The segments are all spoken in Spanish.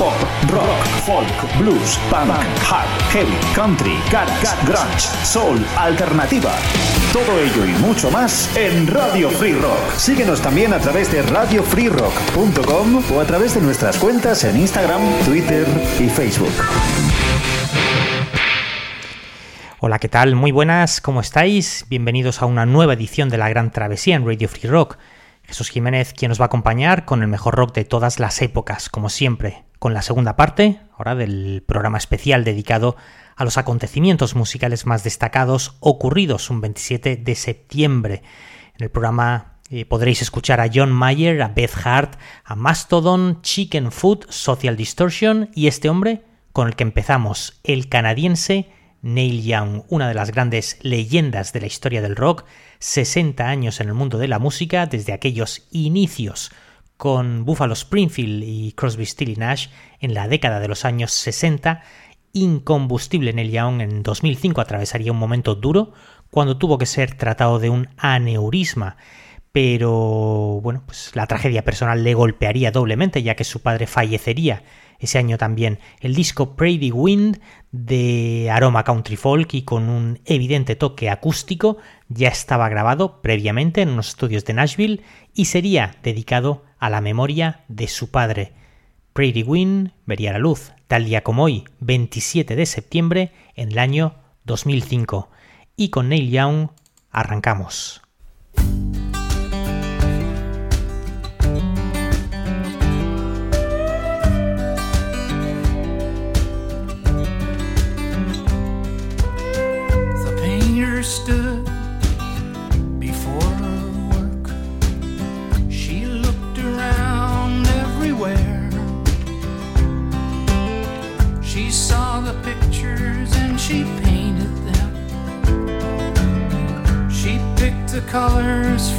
Pop, rock, folk, blues, punk, hard, heavy, country, garage, grunge, soul, alternativa. Todo ello y mucho más en Radio Free Rock. Síguenos también a través de radiofreerock.com o a través de nuestras cuentas en Instagram, Twitter y Facebook. Hola, ¿qué tal? Muy buenas, ¿cómo estáis? Bienvenidos a una nueva edición de La Gran Travesía en Radio Free Rock. Jesús Jiménez, quien nos va a acompañar con el mejor rock de todas las épocas, como siempre, con la segunda parte, ahora del programa especial dedicado a los acontecimientos musicales más destacados ocurridos un 27 de septiembre. En el programa eh, podréis escuchar a John Mayer, a Beth Hart, a Mastodon, Chicken Food, Social Distortion y este hombre con el que empezamos, el canadiense Neil Young, una de las grandes leyendas de la historia del rock, 60 años en el mundo de la música desde aquellos inicios con Buffalo Springfield y Crosby, Still Nash en la década de los años 60, incombustible Neil Young en 2005 atravesaría un momento duro cuando tuvo que ser tratado de un aneurisma. Pero bueno, pues la tragedia personal le golpearía doblemente ya que su padre fallecería ese año también. El disco Pretty Wind de aroma country folk y con un evidente toque acústico ya estaba grabado previamente en unos estudios de Nashville y sería dedicado a la memoria de su padre. Pretty Wind vería la luz tal día como hoy, 27 de septiembre, en el año 2005. Y con Neil Young arrancamos. Peter stood before her work. She looked around everywhere. She saw the pictures and she painted them. She picked the colors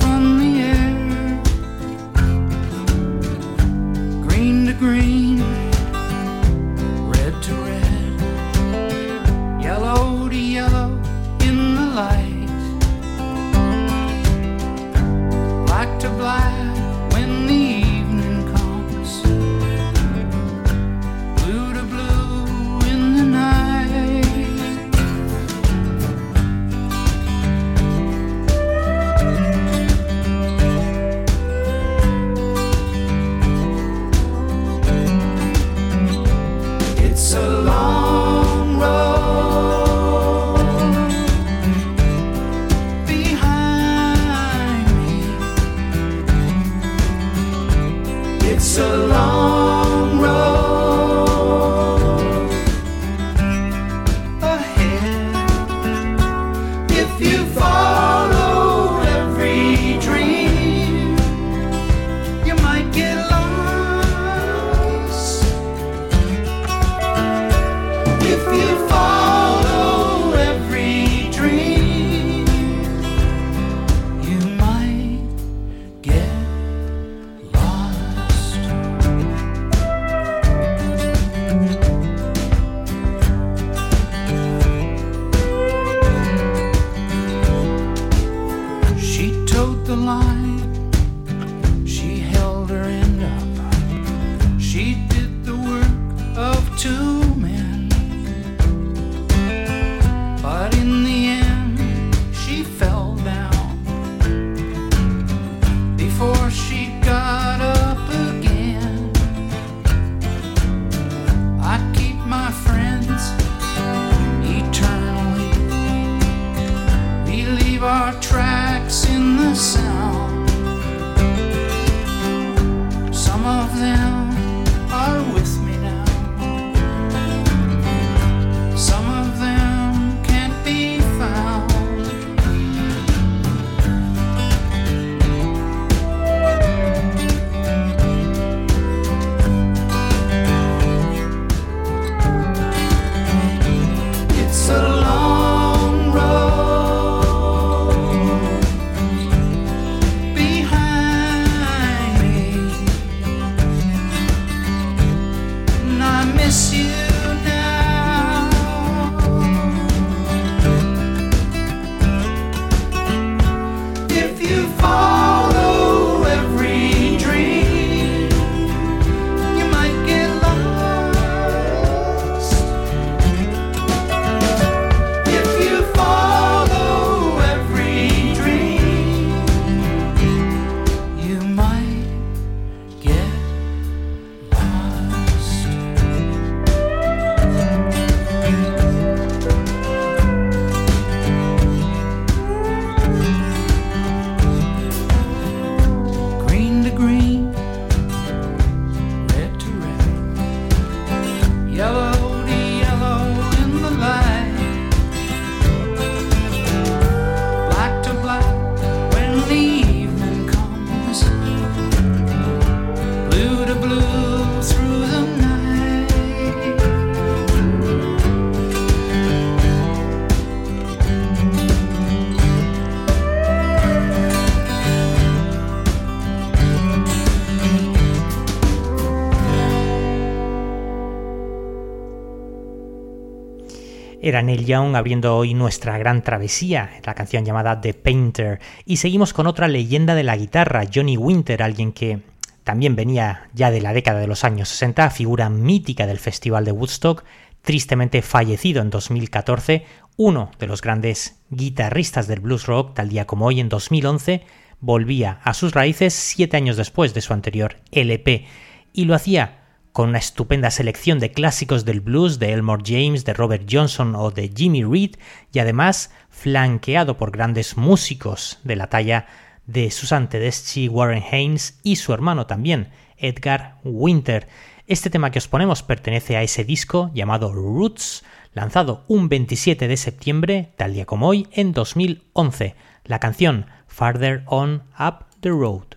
Era Neil Young abriendo hoy nuestra gran travesía, la canción llamada The Painter. Y seguimos con otra leyenda de la guitarra, Johnny Winter, alguien que también venía ya de la década de los años 60, figura mítica del Festival de Woodstock, tristemente fallecido en 2014, uno de los grandes guitarristas del blues rock, tal día como hoy en 2011, volvía a sus raíces siete años después de su anterior LP, y lo hacía con una estupenda selección de clásicos del blues de Elmore James, de Robert Johnson o de Jimmy Reed, y además flanqueado por grandes músicos de la talla de Susan Tedeschi, Warren Haynes y su hermano también, Edgar Winter. Este tema que os ponemos pertenece a ese disco llamado Roots, lanzado un 27 de septiembre, tal día como hoy, en 2011. La canción Farther On Up the Road.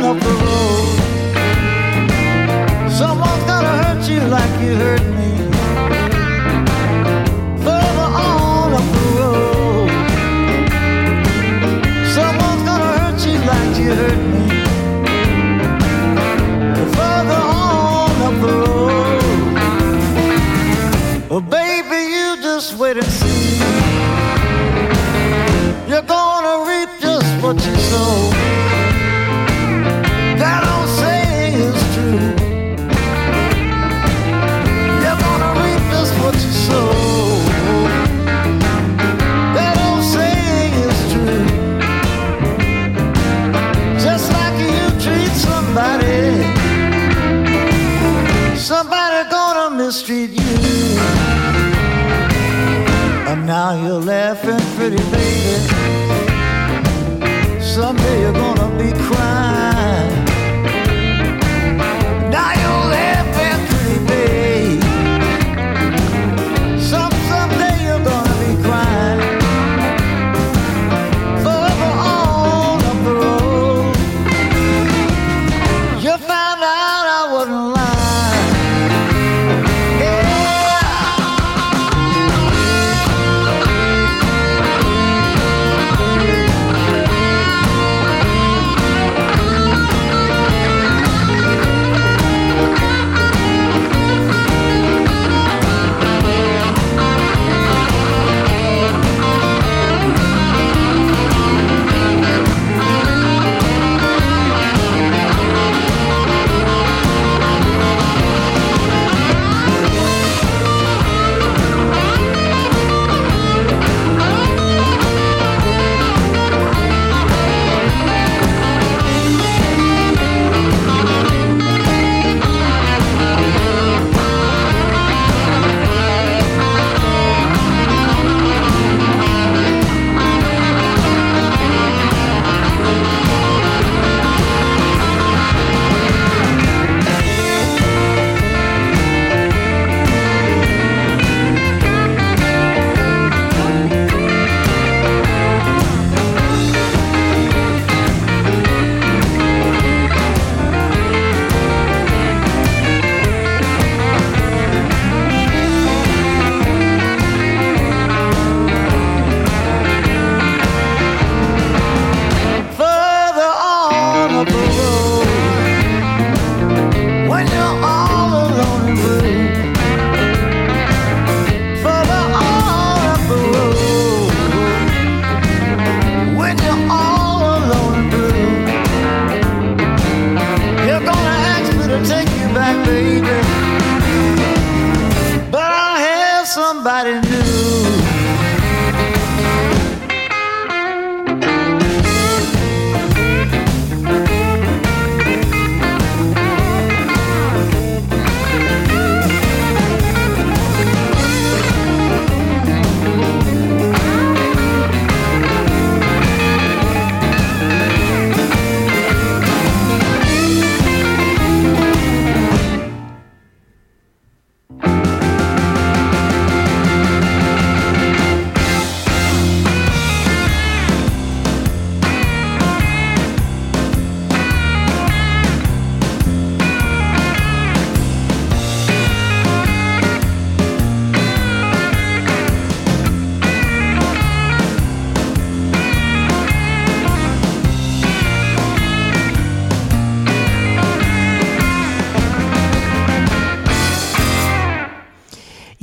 Up the road. Someone's gonna hurt you like you hurt me. Now you're laughing, pretty baby.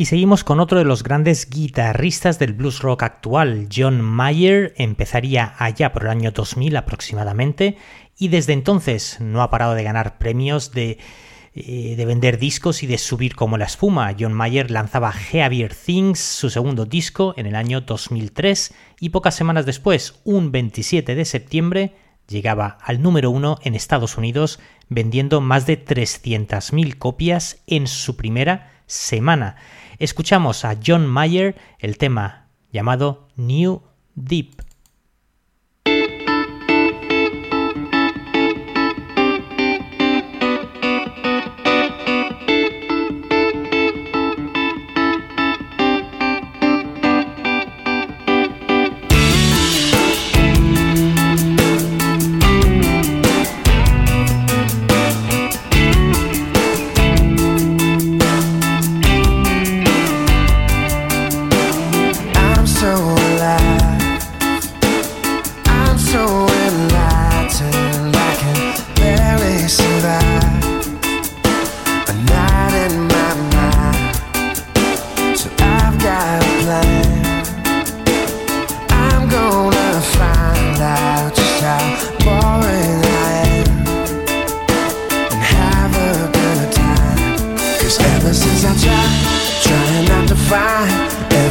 Seguimos con otro de los grandes guitarristas del blues rock actual, John Mayer, empezaría allá por el año 2000 aproximadamente y desde entonces no ha parado de ganar premios de eh, de vender discos y de subir como la espuma. John Mayer lanzaba Heavier Things, su segundo disco, en el año 2003 y pocas semanas después, un 27 de septiembre, llegaba al número uno en Estados Unidos vendiendo más de 300.000 copias en su primera semana. Escuchamos a John Mayer el tema llamado New Deep.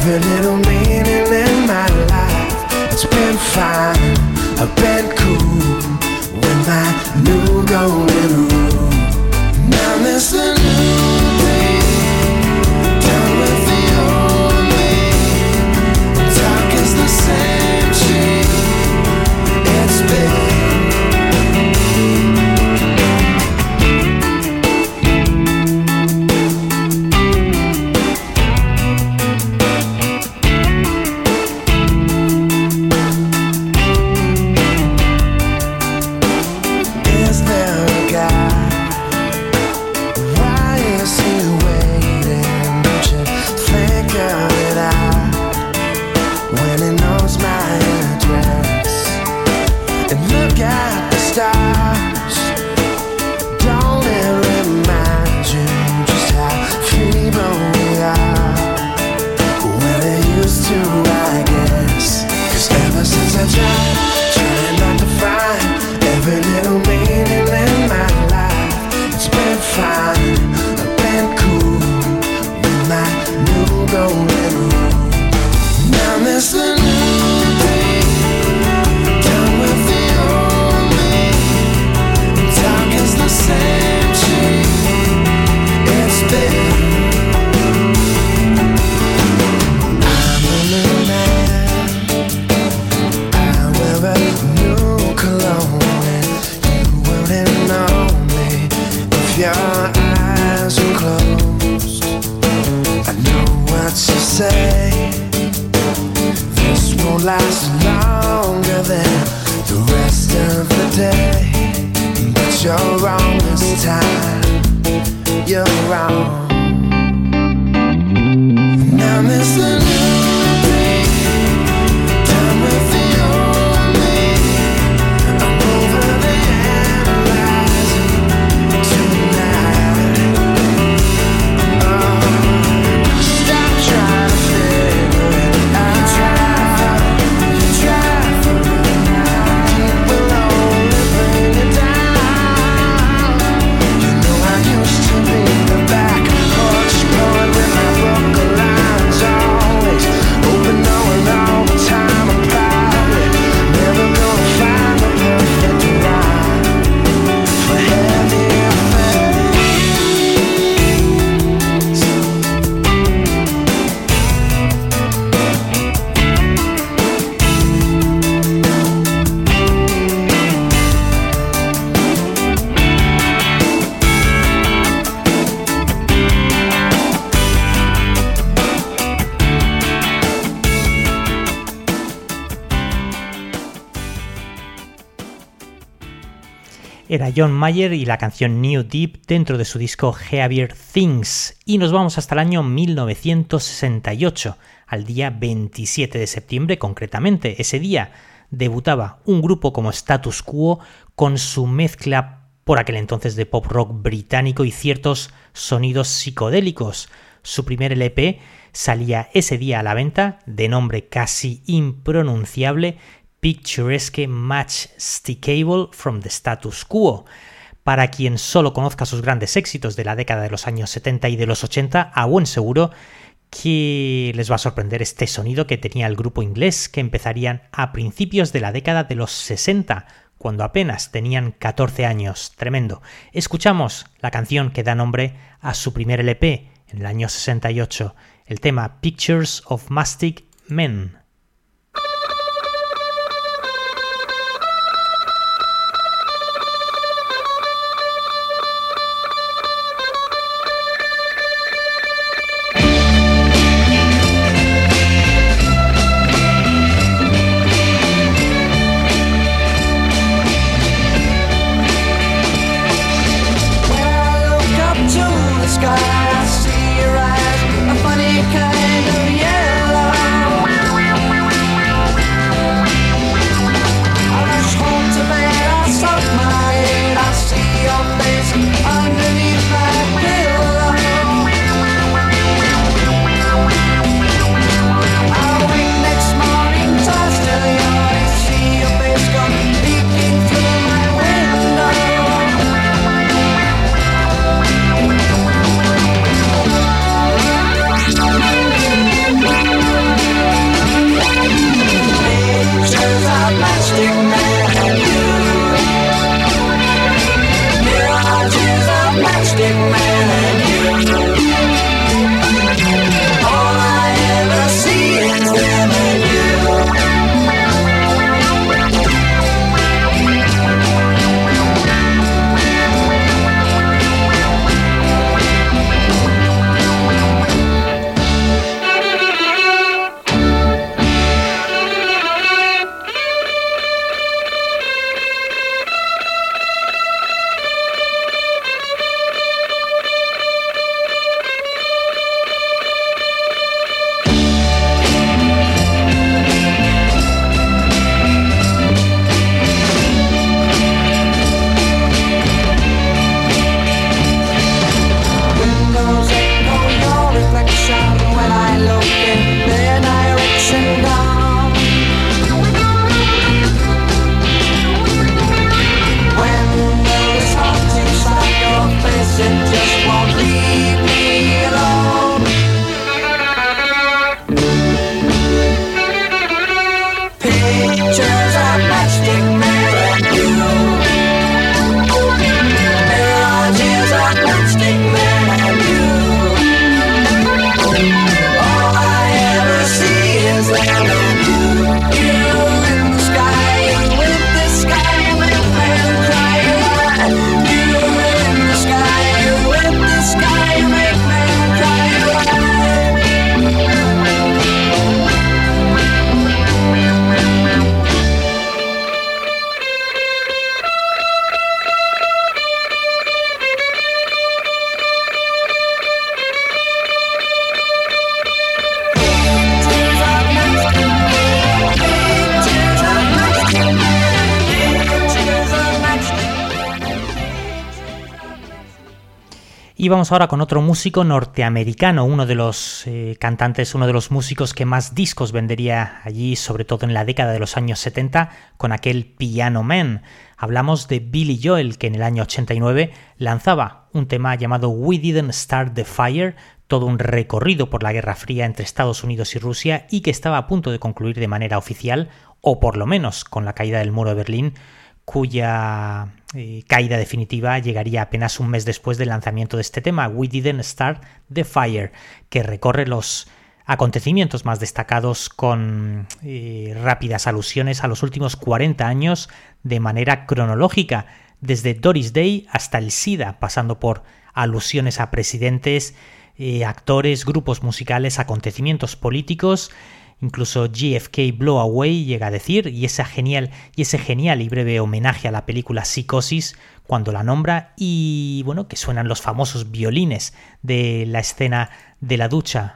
Every little meaning in my life, it's been fine, I've been cool with my new golden rule. John Mayer y la canción New Deep dentro de su disco Heavier Things. Y nos vamos hasta el año 1968, al día 27 de septiembre concretamente. Ese día debutaba un grupo como Status Quo con su mezcla por aquel entonces de pop rock británico y ciertos sonidos psicodélicos. Su primer LP salía ese día a la venta, de nombre casi impronunciable, Picturesque Match Stickable from the Status Quo. Para quien solo conozca sus grandes éxitos de la década de los años 70 y de los 80, a buen seguro que les va a sorprender este sonido que tenía el grupo inglés que empezarían a principios de la década de los 60, cuando apenas tenían 14 años. Tremendo. Escuchamos la canción que da nombre a su primer LP en el año 68, el tema Pictures of Mastic Men. Y vamos ahora con otro músico norteamericano, uno de los eh, cantantes, uno de los músicos que más discos vendería allí, sobre todo en la década de los años 70, con aquel Piano Man. Hablamos de Billy Joel, que en el año 89 lanzaba un tema llamado We Didn't Start the Fire, todo un recorrido por la Guerra Fría entre Estados Unidos y Rusia y que estaba a punto de concluir de manera oficial, o por lo menos con la caída del muro de Berlín, cuya eh, caída definitiva llegaría apenas un mes después del lanzamiento de este tema, We Didn't Start the Fire, que recorre los acontecimientos más destacados con eh, rápidas alusiones a los últimos 40 años de manera cronológica, desde Doris Day hasta el SIDA, pasando por alusiones a presidentes, eh, actores, grupos musicales, acontecimientos políticos, Incluso GFK Blow Away llega a decir, y ese genial, y ese genial y breve homenaje a la película Psicosis cuando la nombra, y bueno, que suenan los famosos violines de la escena de la ducha.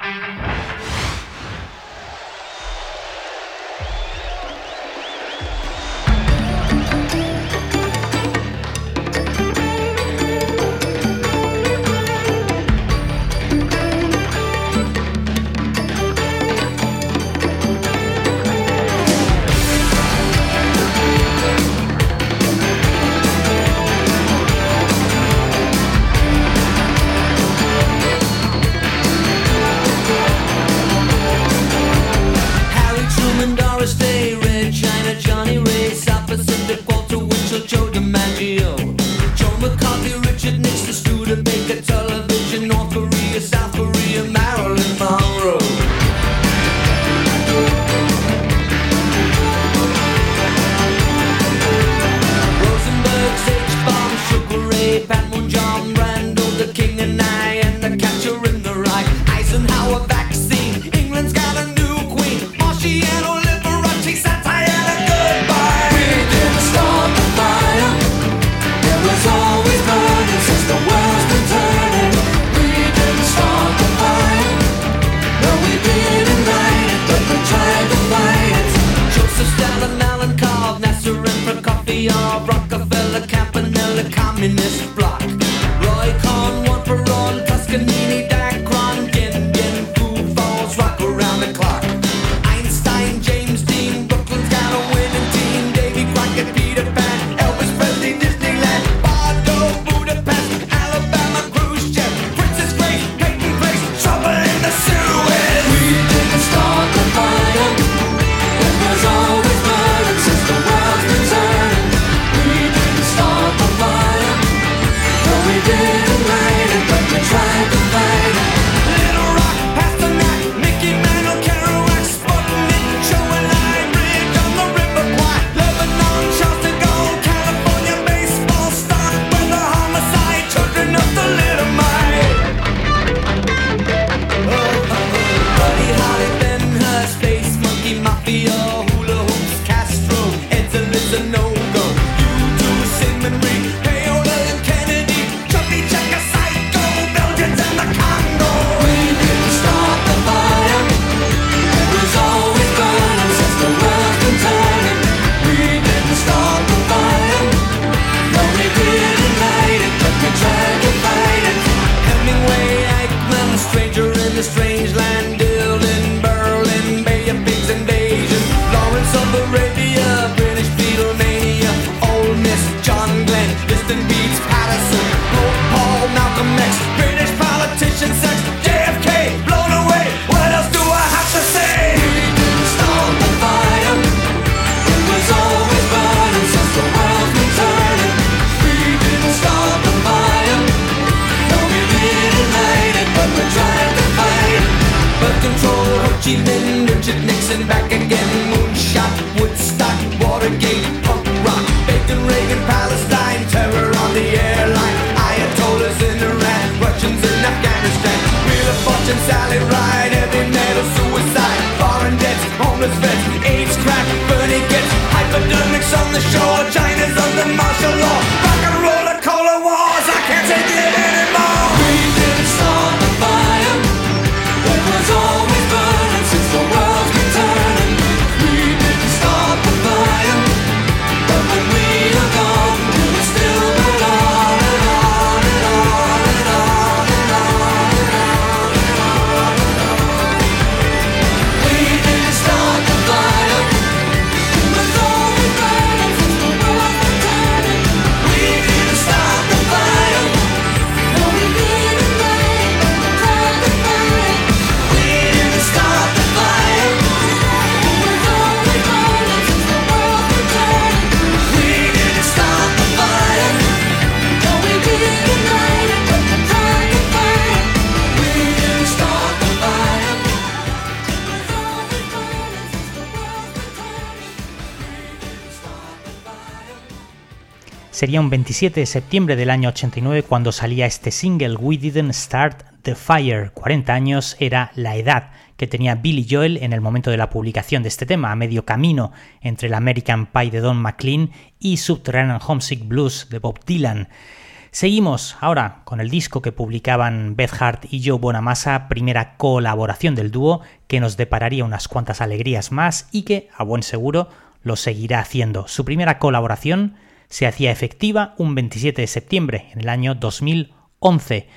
sería un 27 de septiembre del año 89 cuando salía este single We Didn't Start the Fire. 40 años era la edad que tenía Billy Joel en el momento de la publicación de este tema, a medio camino entre el American Pie de Don McLean y Subterranean Homesick Blues de Bob Dylan. Seguimos ahora con el disco que publicaban Beth Hart y Joe Bonamassa, primera colaboración del dúo, que nos depararía unas cuantas alegrías más y que, a buen seguro, lo seguirá haciendo. Su primera colaboración se hacía efectiva un 27 de septiembre en el año 2011.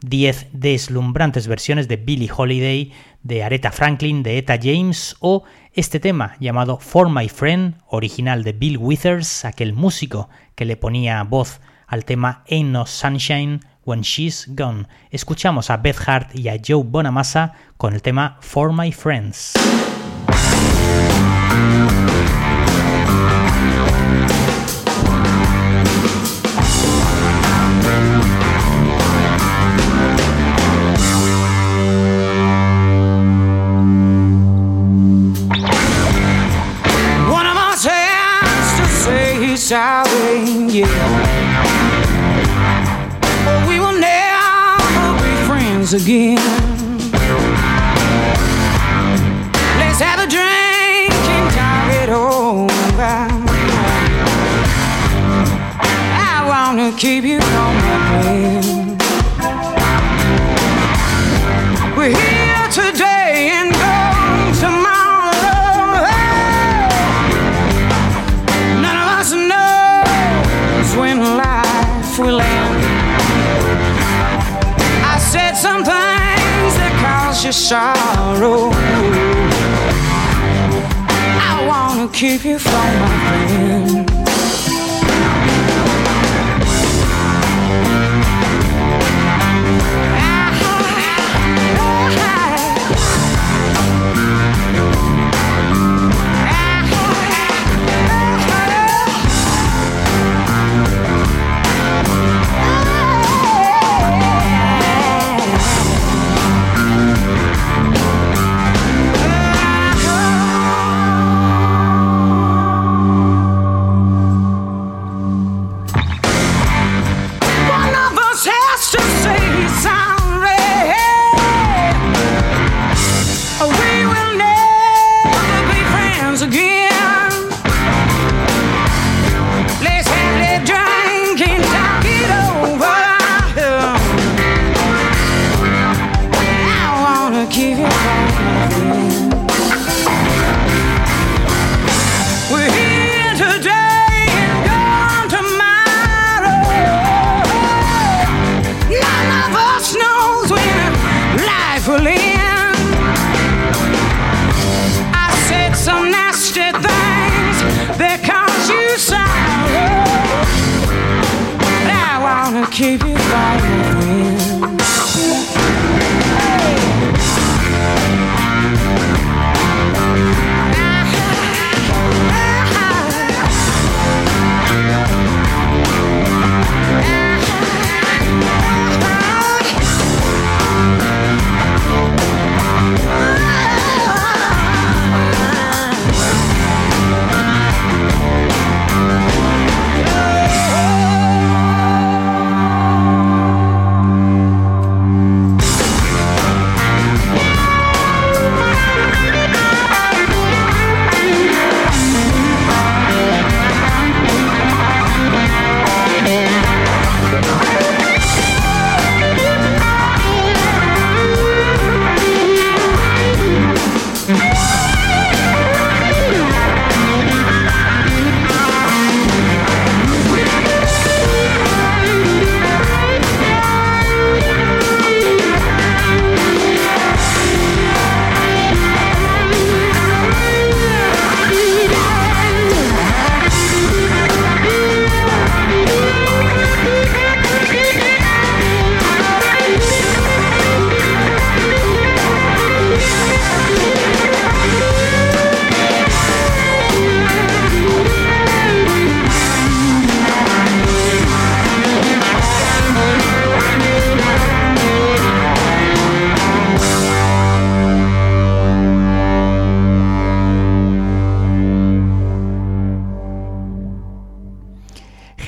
Diez deslumbrantes versiones de Billie Holiday, de Aretha Franklin, de Eta James o este tema llamado For My Friend, original de Bill Withers, aquel músico que le ponía voz al tema Ain't No Sunshine When She's Gone. Escuchamos a Beth Hart y a Joe Bonamassa con el tema For My Friends. showering you. But we will never be friends again. Let's have a drink and talk it over. I wanna keep you on my plane. sorrow. I wanna keep you from my friends.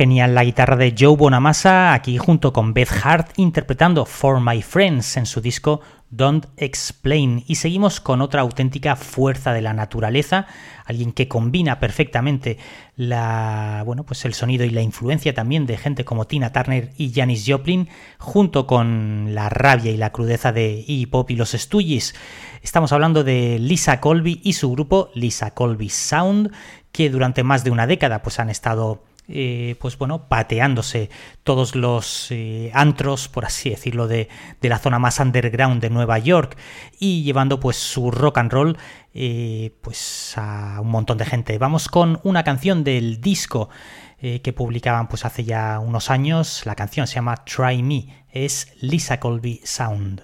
Genial la guitarra de Joe Bonamassa, aquí junto con Beth Hart interpretando For My Friends en su disco Don't Explain. Y seguimos con otra auténtica fuerza de la naturaleza, alguien que combina perfectamente la, bueno, pues el sonido y la influencia también de gente como Tina Turner y Janis Joplin, junto con la rabia y la crudeza de Iggy Pop y los Stooges. Estamos hablando de Lisa Colby y su grupo Lisa Colby Sound, que durante más de una década pues han estado eh, pues bueno, pateándose todos los eh, antros, por así decirlo, de, de, la zona más underground de Nueva York y llevando pues su rock and roll eh, pues a un montón de gente. Vamos con una canción del disco eh, que publicaban pues hace ya unos años. La canción se llama Try Me, es Lisa Colby Sound.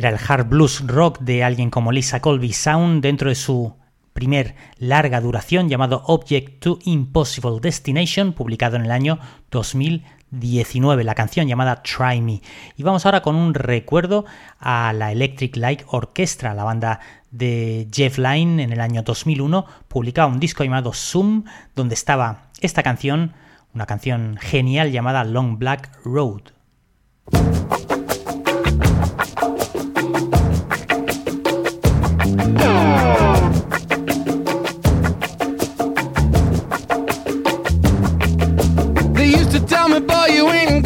Era el hard blues rock de alguien como Lisa Colby Sound dentro de su primer larga duración llamado Object to Impossible Destination, publicado en el año 2019, la canción llamada Try Me. Y vamos ahora con un recuerdo a la Electric Light Orchestra, la banda de Jeff Lynne en el año 2001, publicaba un disco llamado Zoom, donde estaba esta canción, una canción genial llamada Long Black Road. You ain't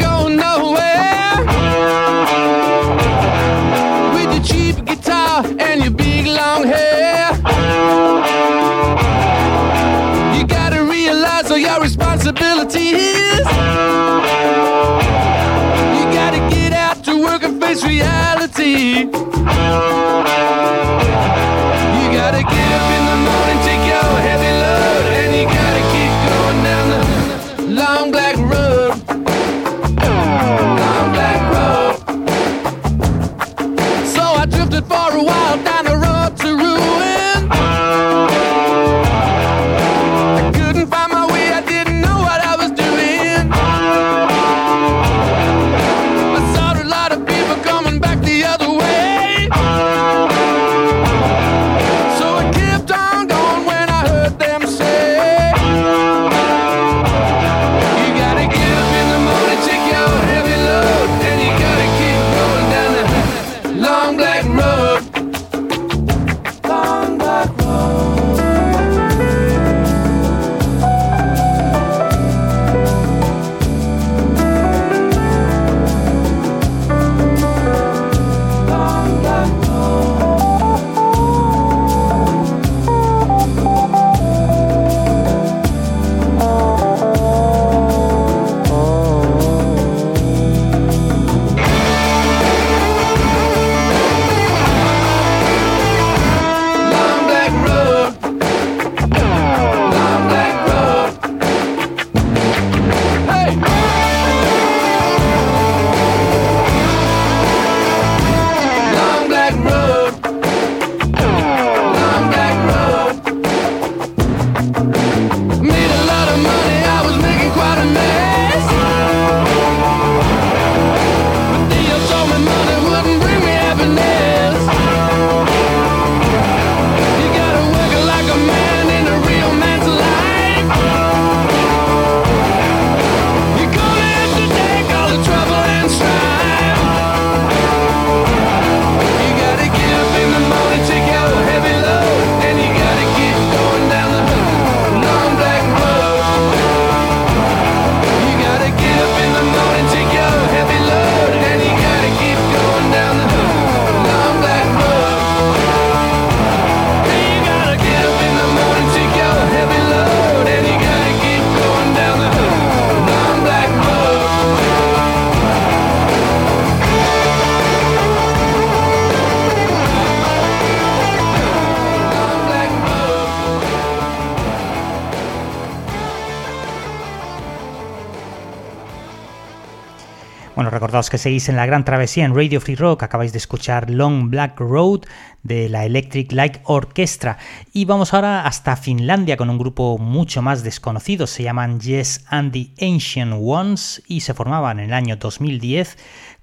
Recordaos que seguís en la gran travesía en Radio Free Rock, acabáis de escuchar Long Black Road de la Electric Light Orchestra. Y vamos ahora hasta Finlandia con un grupo mucho más desconocido, se llaman Yes and the Ancient Ones y se formaban en el año 2010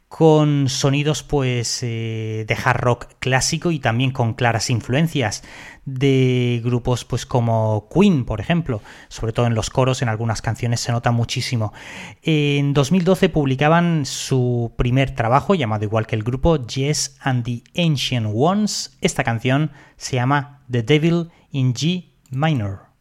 con sonidos pues eh, de hard rock clásico y también con claras influencias de grupos pues como Queen, por ejemplo, sobre todo en los coros en algunas canciones se nota muchísimo. En 2012 publicaban su primer trabajo llamado igual que el grupo Yes and the Ancient Ones. Esta canción se llama The Devil in G Minor.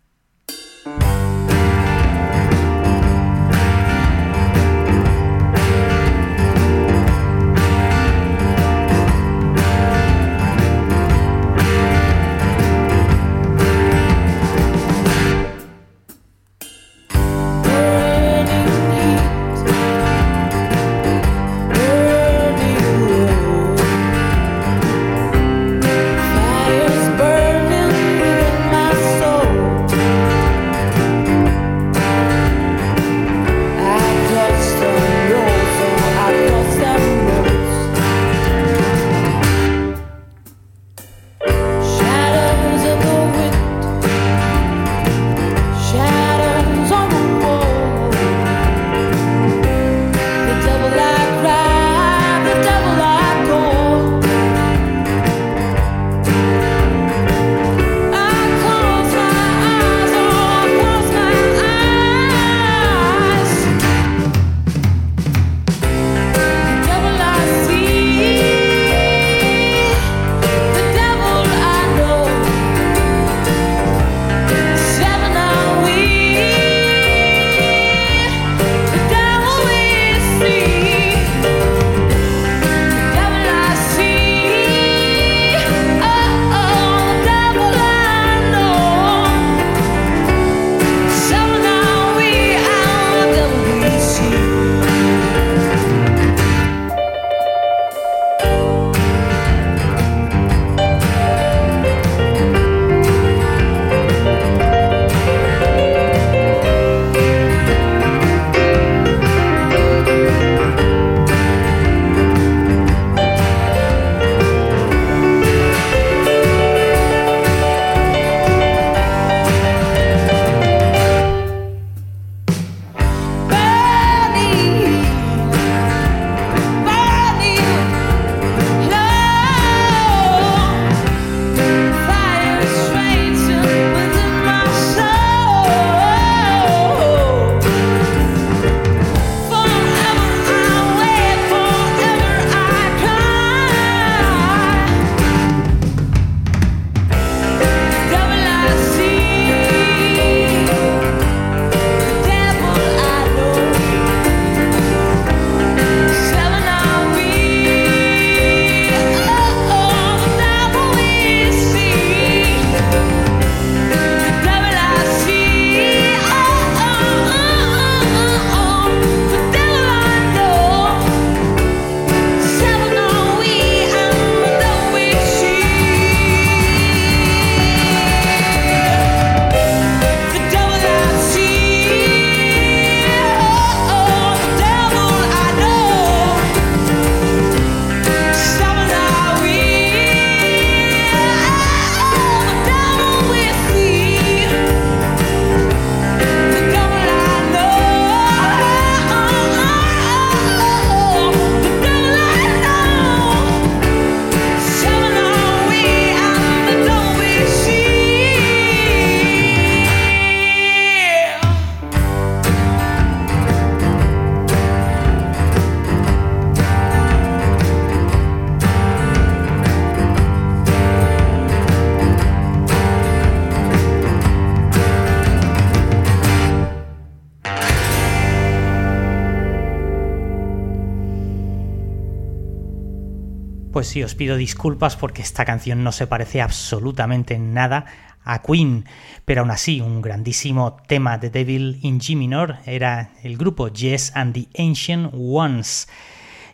Pues sí, os pido disculpas porque esta canción no se parece absolutamente en nada a Queen, pero aún así un grandísimo tema de Devil in G minor era el grupo Yes and the Ancient Ones.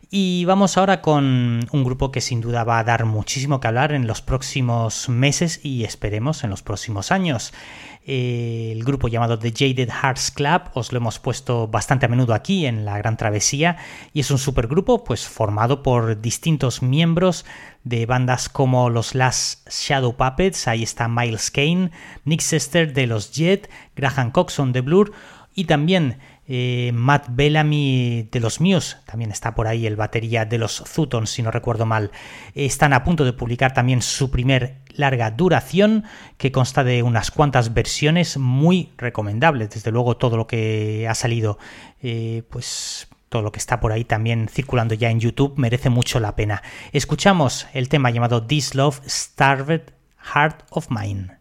Y vamos ahora con un grupo que sin duda va a dar muchísimo que hablar en los próximos meses y esperemos en los próximos años. El grupo llamado The Jaded Hearts Club os lo hemos puesto bastante a menudo aquí en la Gran Travesía y es un supergrupo pues formado por distintos miembros de bandas como los Last Shadow Puppets, ahí está Miles Kane, Nick Sester de los Jet, Graham Coxon de Blur y también eh, Matt Bellamy de los Muse, también está por ahí el batería de los Zutons, si no recuerdo mal. Están a punto de publicar también su primer larga duración, que consta de unas cuantas versiones muy recomendables. Desde luego, todo lo que ha salido, eh, pues todo lo que está por ahí también circulando ya en YouTube merece mucho la pena. Escuchamos el tema llamado This Love Starved Heart of Mine.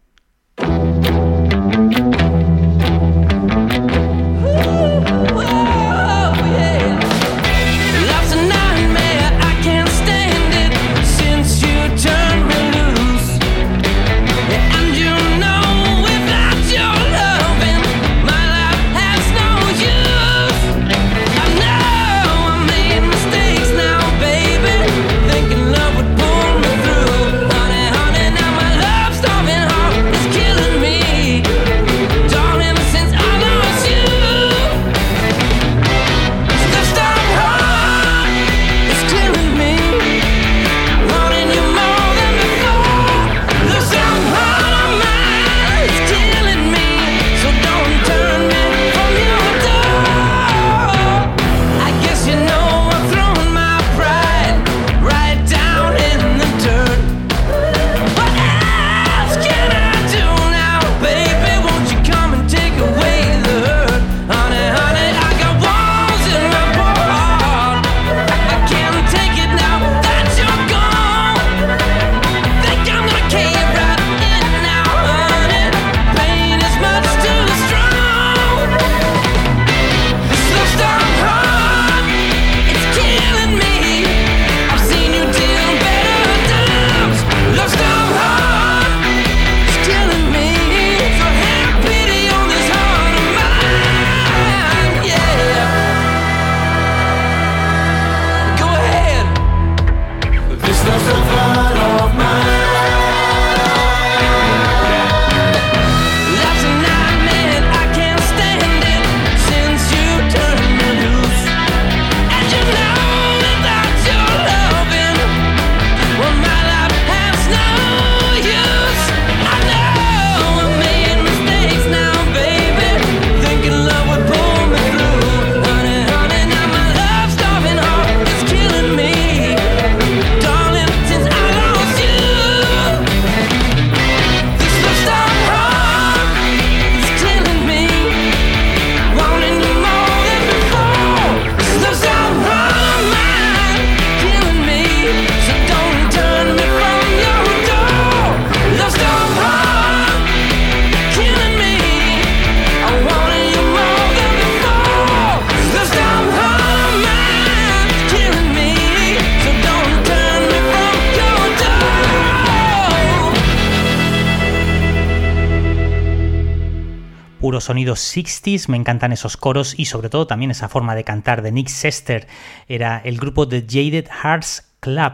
Puro sonido 60s, me encantan esos coros y sobre todo también esa forma de cantar de Nick Sester, era el grupo de Jaded Hearts Club.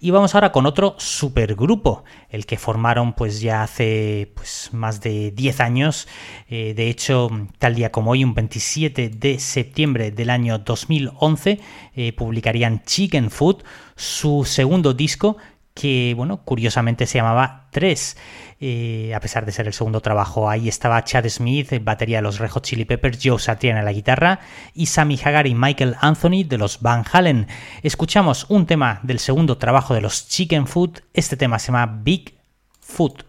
Y vamos ahora con otro supergrupo, el que formaron pues ya hace pues más de 10 años, Eh, de hecho tal día como hoy, un 27 de septiembre del año 2011, eh, publicarían Chicken Food, su segundo disco que, bueno, curiosamente se llamaba 3, eh, a pesar de ser el segundo trabajo. Ahí estaba Chad Smith, batería de los Red Chili Peppers, Joe Satriani en la guitarra y Sammy Hagar y Michael Anthony de los Van Halen. Escuchamos un tema del segundo trabajo de los Chicken Food, este tema se llama Big Food.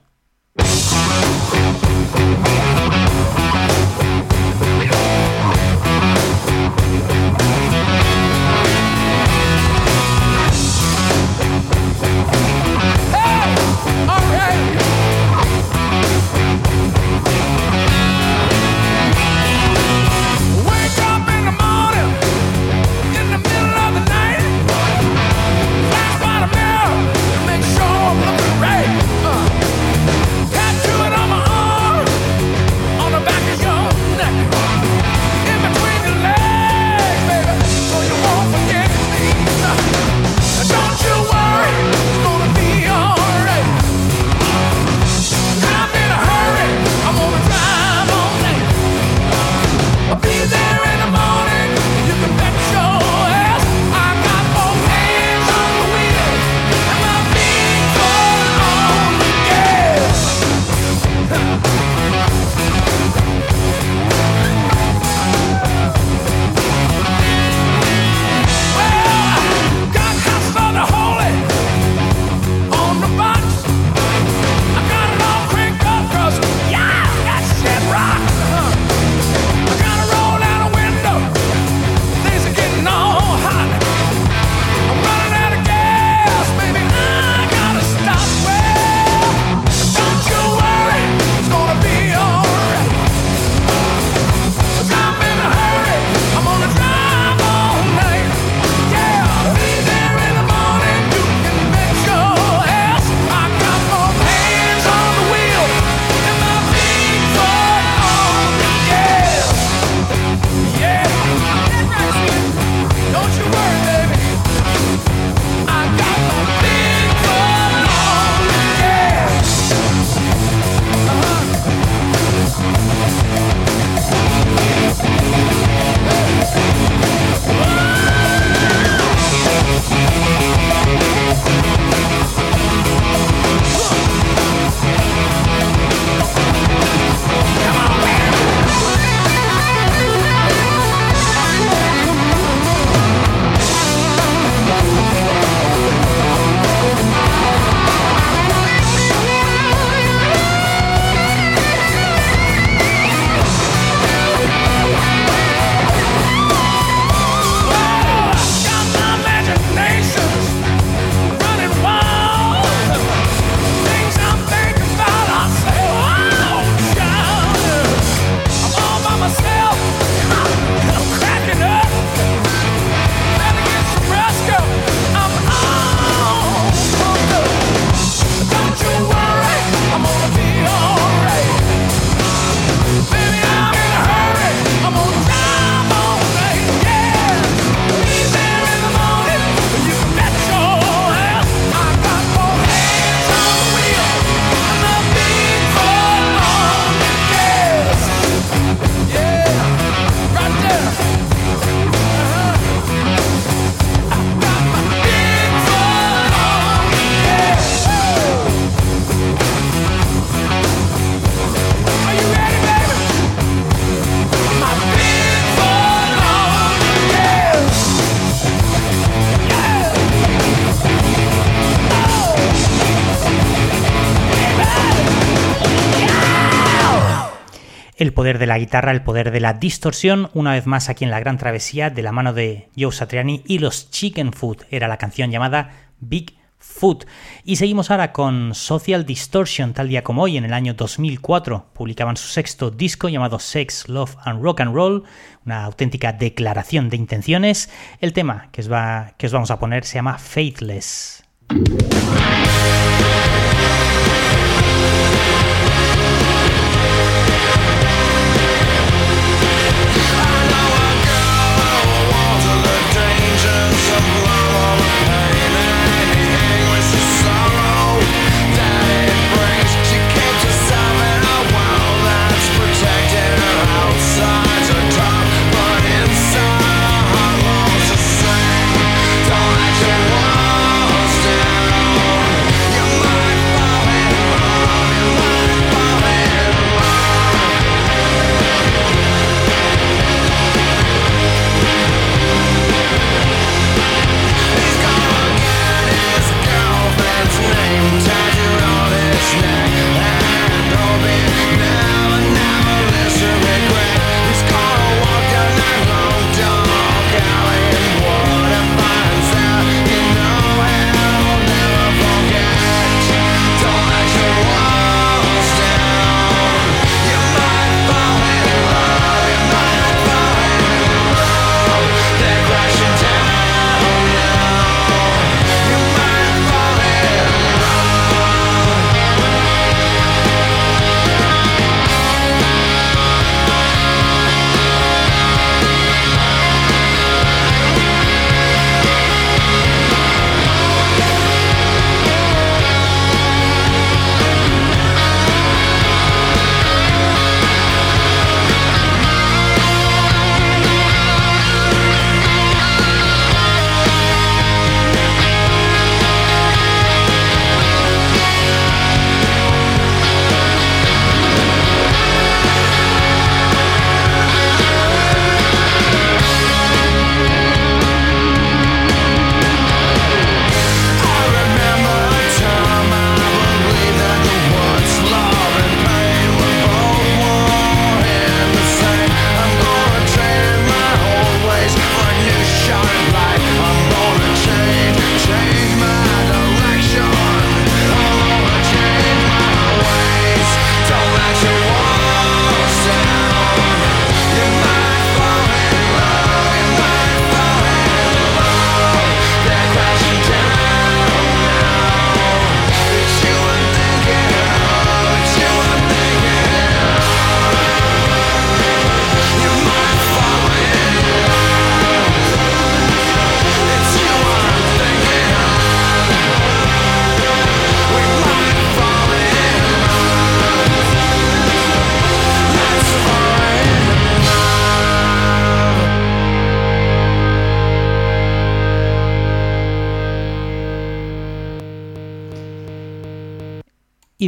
Poder de la guitarra, el poder de la distorsión, una vez más aquí en la Gran Travesía, de la mano de Joe Satriani y los Chicken Food. Era la canción llamada Big Food. Y seguimos ahora con Social Distortion, tal día como hoy, en el año 2004. Publicaban su sexto disco llamado Sex, Love and Rock and Roll, una auténtica declaración de intenciones. El tema que os, va, que os vamos a poner se llama Faithless.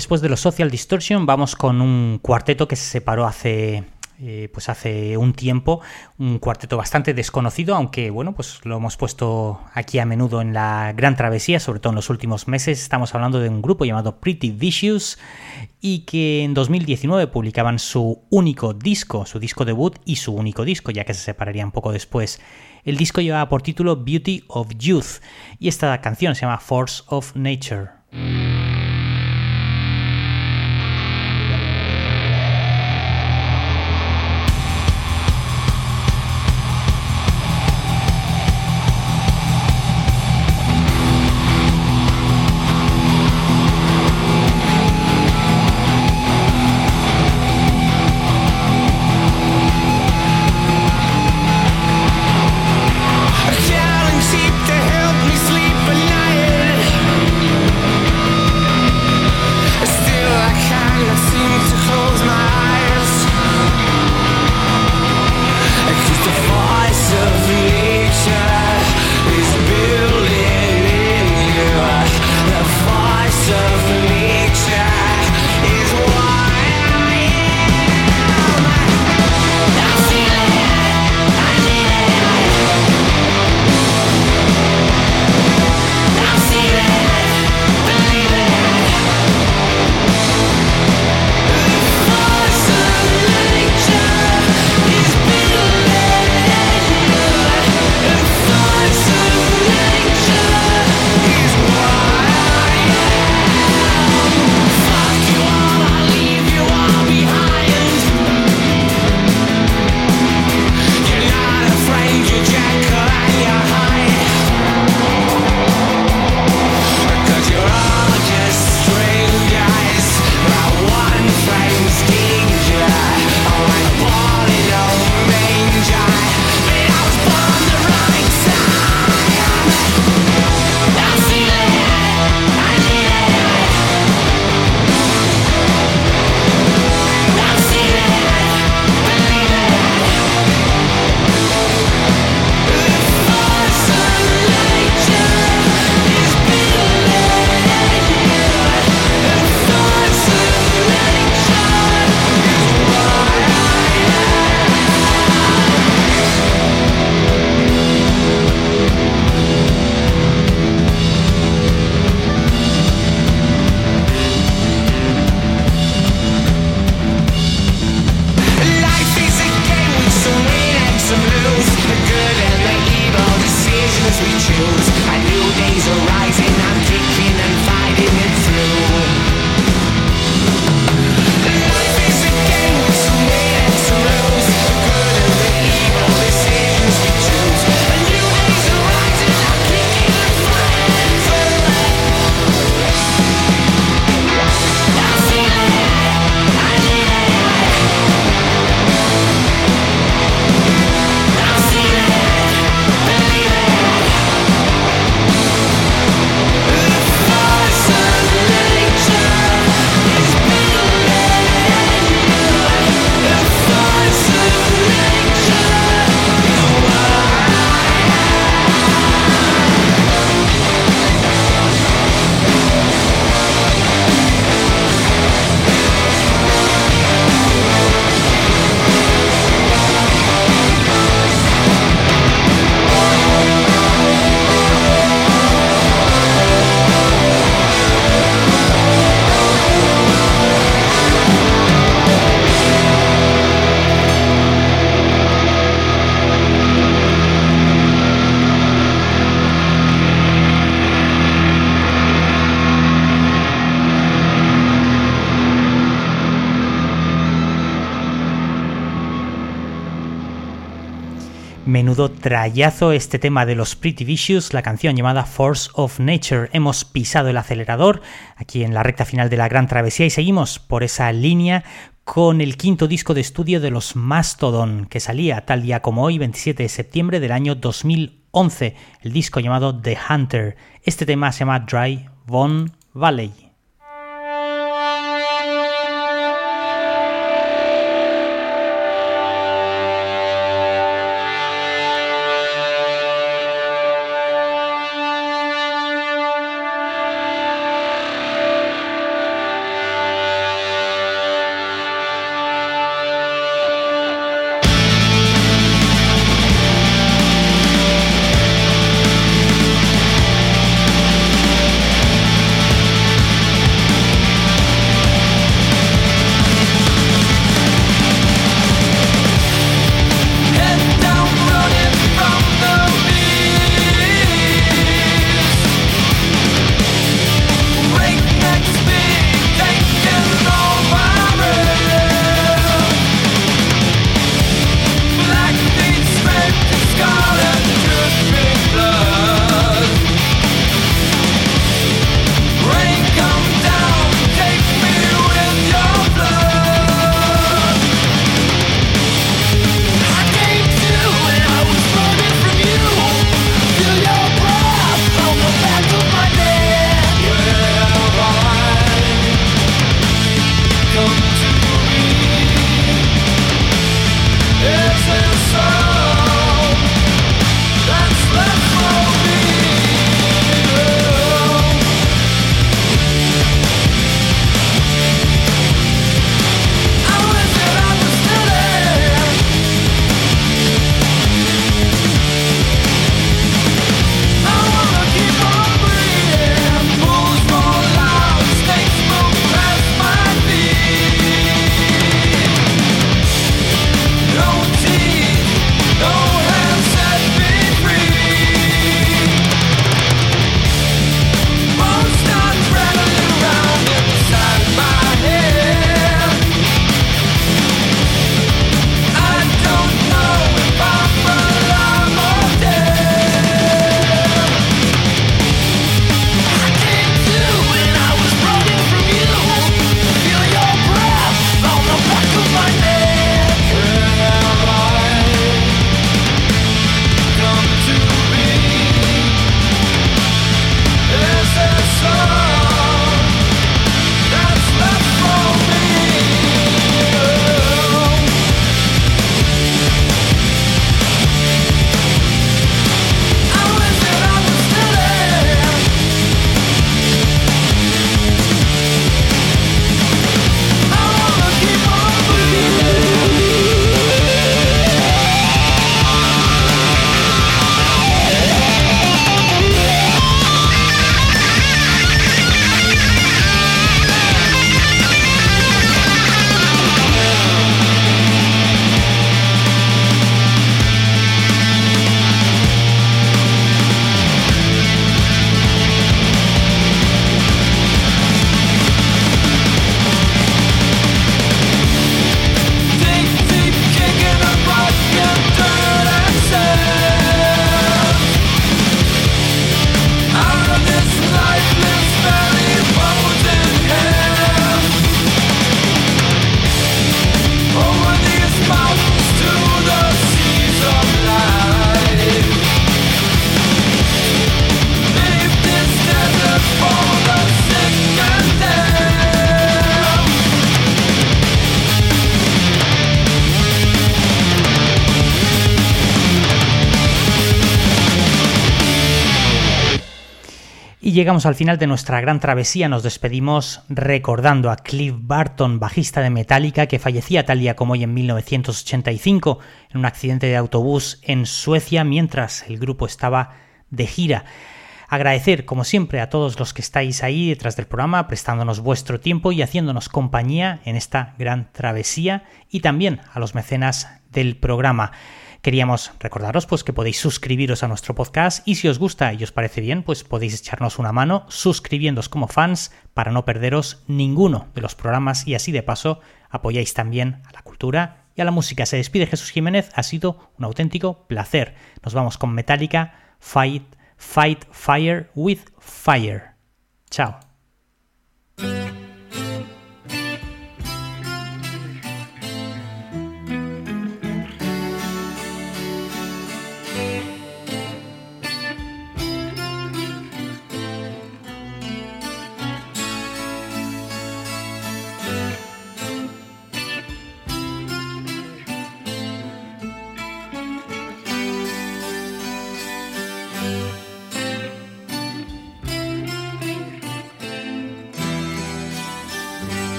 Después de los Social Distortion vamos con un cuarteto que se separó hace eh, pues hace un tiempo, un cuarteto bastante desconocido, aunque bueno, pues lo hemos puesto aquí a menudo en la gran travesía, sobre todo en los últimos meses. Estamos hablando de un grupo llamado Pretty Vicious y que en 2019 publicaban su único disco, su disco debut y su único disco, ya que se separarían poco después. El disco llevaba por título Beauty of Youth y esta canción se llama Force of Nature. Trayazo este tema de los Pretty Vicious, la canción llamada Force of Nature. Hemos pisado el acelerador aquí en la recta final de la Gran Travesía y seguimos por esa línea con el quinto disco de estudio de los Mastodon, que salía tal día como hoy, 27 de septiembre del año 2011, el disco llamado The Hunter. Este tema se llama Dry Von Valley. Llegamos al final de nuestra gran travesía. Nos despedimos recordando a Cliff Barton, bajista de Metallica, que fallecía tal día como hoy en 1985 en un accidente de autobús en Suecia mientras el grupo estaba de gira. Agradecer, como siempre, a todos los que estáis ahí detrás del programa, prestándonos vuestro tiempo y haciéndonos compañía en esta gran travesía, y también a los mecenas del programa. Queríamos recordaros pues que podéis suscribiros a nuestro podcast y si os gusta y os parece bien, pues podéis echarnos una mano suscribiéndoos como fans para no perderos ninguno de los programas y así de paso apoyáis también a la cultura y a la música. Se despide Jesús Jiménez, ha sido un auténtico placer. Nos vamos con Metallica, Fight, Fight Fire with Fire. Chao.